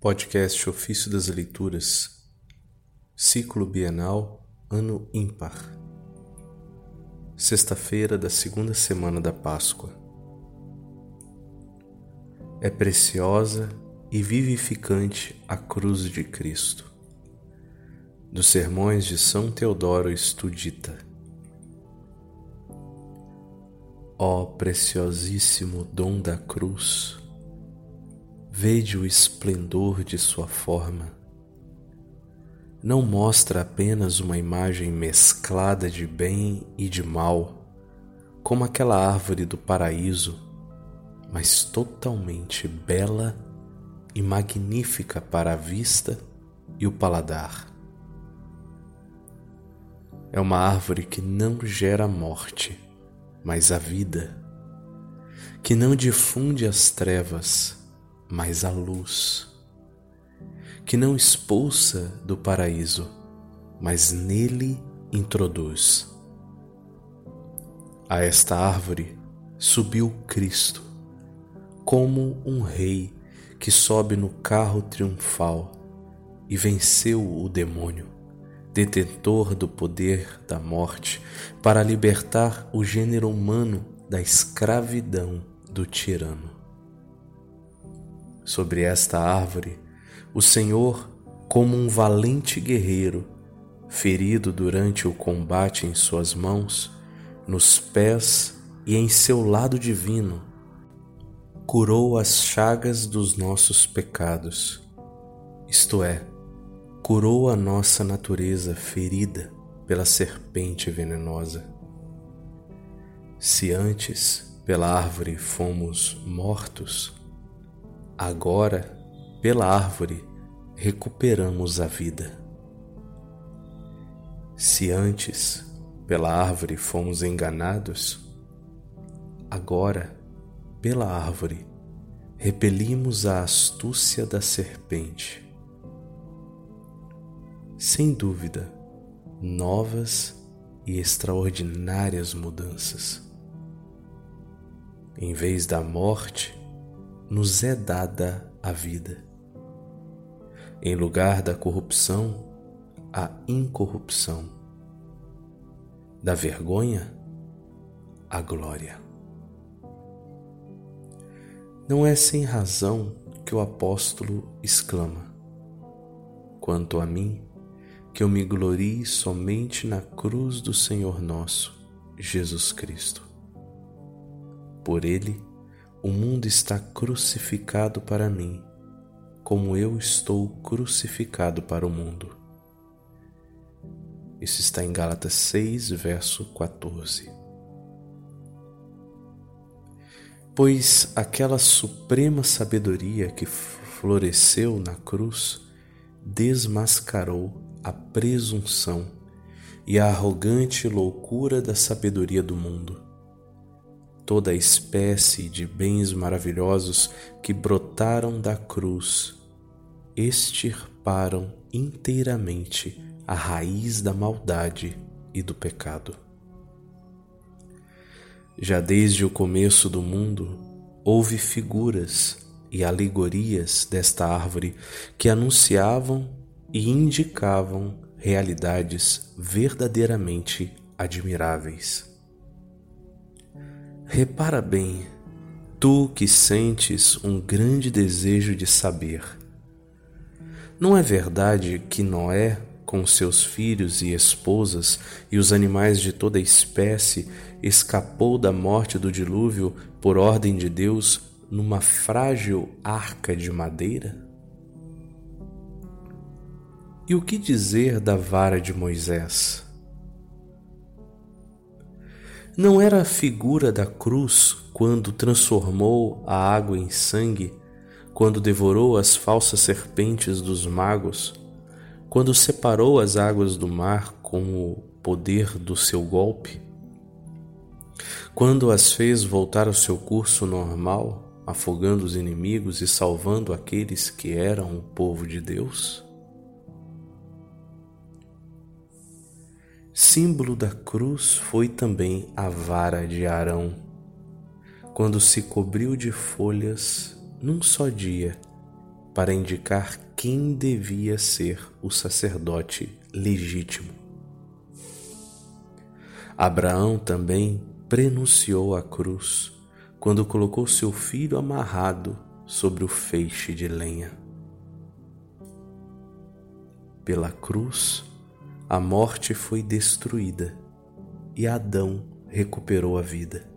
Podcast Ofício das Leituras, Ciclo Bienal, Ano Ímpar. Sexta-feira da segunda semana da Páscoa. É preciosa e vivificante a cruz de Cristo. Dos Sermões de São Teodoro Estudita. Ó preciosíssimo dom da cruz! Vede o esplendor de sua forma. Não mostra apenas uma imagem mesclada de bem e de mal, como aquela árvore do paraíso, mas totalmente bela e magnífica para a vista e o paladar. É uma árvore que não gera morte, mas a vida, que não difunde as trevas, mas a luz, que não expulsa do paraíso, mas nele introduz. A esta árvore subiu Cristo, como um rei que sobe no carro triunfal e venceu o demônio, detentor do poder da morte, para libertar o gênero humano da escravidão do tirano sobre esta árvore, o Senhor, como um valente guerreiro, ferido durante o combate em suas mãos, nos pés e em seu lado divino, curou as chagas dos nossos pecados, isto é, curou a nossa natureza ferida pela serpente venenosa. Se antes pela árvore fomos mortos, Agora, pela árvore, recuperamos a vida. Se antes, pela árvore, fomos enganados, agora, pela árvore, repelimos a astúcia da serpente. Sem dúvida, novas e extraordinárias mudanças. Em vez da morte, nos é dada a vida. Em lugar da corrupção, a incorrupção. Da vergonha, a glória. Não é sem razão que o apóstolo exclama: Quanto a mim, que eu me glorie somente na cruz do Senhor nosso, Jesus Cristo. Por ele, o mundo está crucificado para mim, como eu estou crucificado para o mundo. Isso está em Gálatas 6, verso 14. Pois aquela suprema sabedoria que floresceu na cruz desmascarou a presunção e a arrogante loucura da sabedoria do mundo toda espécie de bens maravilhosos que brotaram da cruz extirparam inteiramente a raiz da maldade e do pecado. Já desde o começo do mundo, houve figuras e alegorias desta árvore que anunciavam e indicavam realidades verdadeiramente admiráveis. Repara bem, tu que sentes um grande desejo de saber. Não é verdade que Noé, com seus filhos e esposas e os animais de toda espécie, escapou da morte do dilúvio por ordem de Deus numa frágil arca de madeira? E o que dizer da vara de Moisés? Não era a figura da cruz quando transformou a água em sangue, quando devorou as falsas serpentes dos magos, quando separou as águas do mar com o poder do seu golpe? Quando as fez voltar ao seu curso normal, afogando os inimigos e salvando aqueles que eram o povo de Deus? Símbolo da cruz foi também a vara de Arão, quando se cobriu de folhas num só dia para indicar quem devia ser o sacerdote legítimo. Abraão também prenunciou a cruz quando colocou seu filho amarrado sobre o feixe de lenha. Pela cruz, a morte foi destruída e Adão recuperou a vida.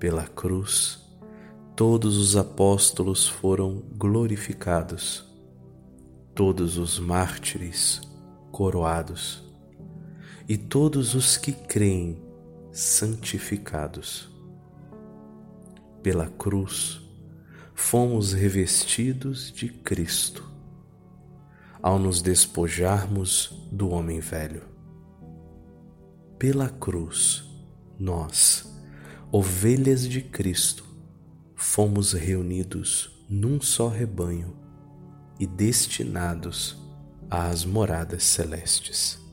Pela cruz, todos os apóstolos foram glorificados, todos os mártires coroados e todos os que creem santificados. Pela cruz, fomos revestidos de Cristo ao nos despojarmos do homem velho. Pela cruz, nós, ovelhas de Cristo, fomos reunidos num só rebanho e destinados às moradas celestes.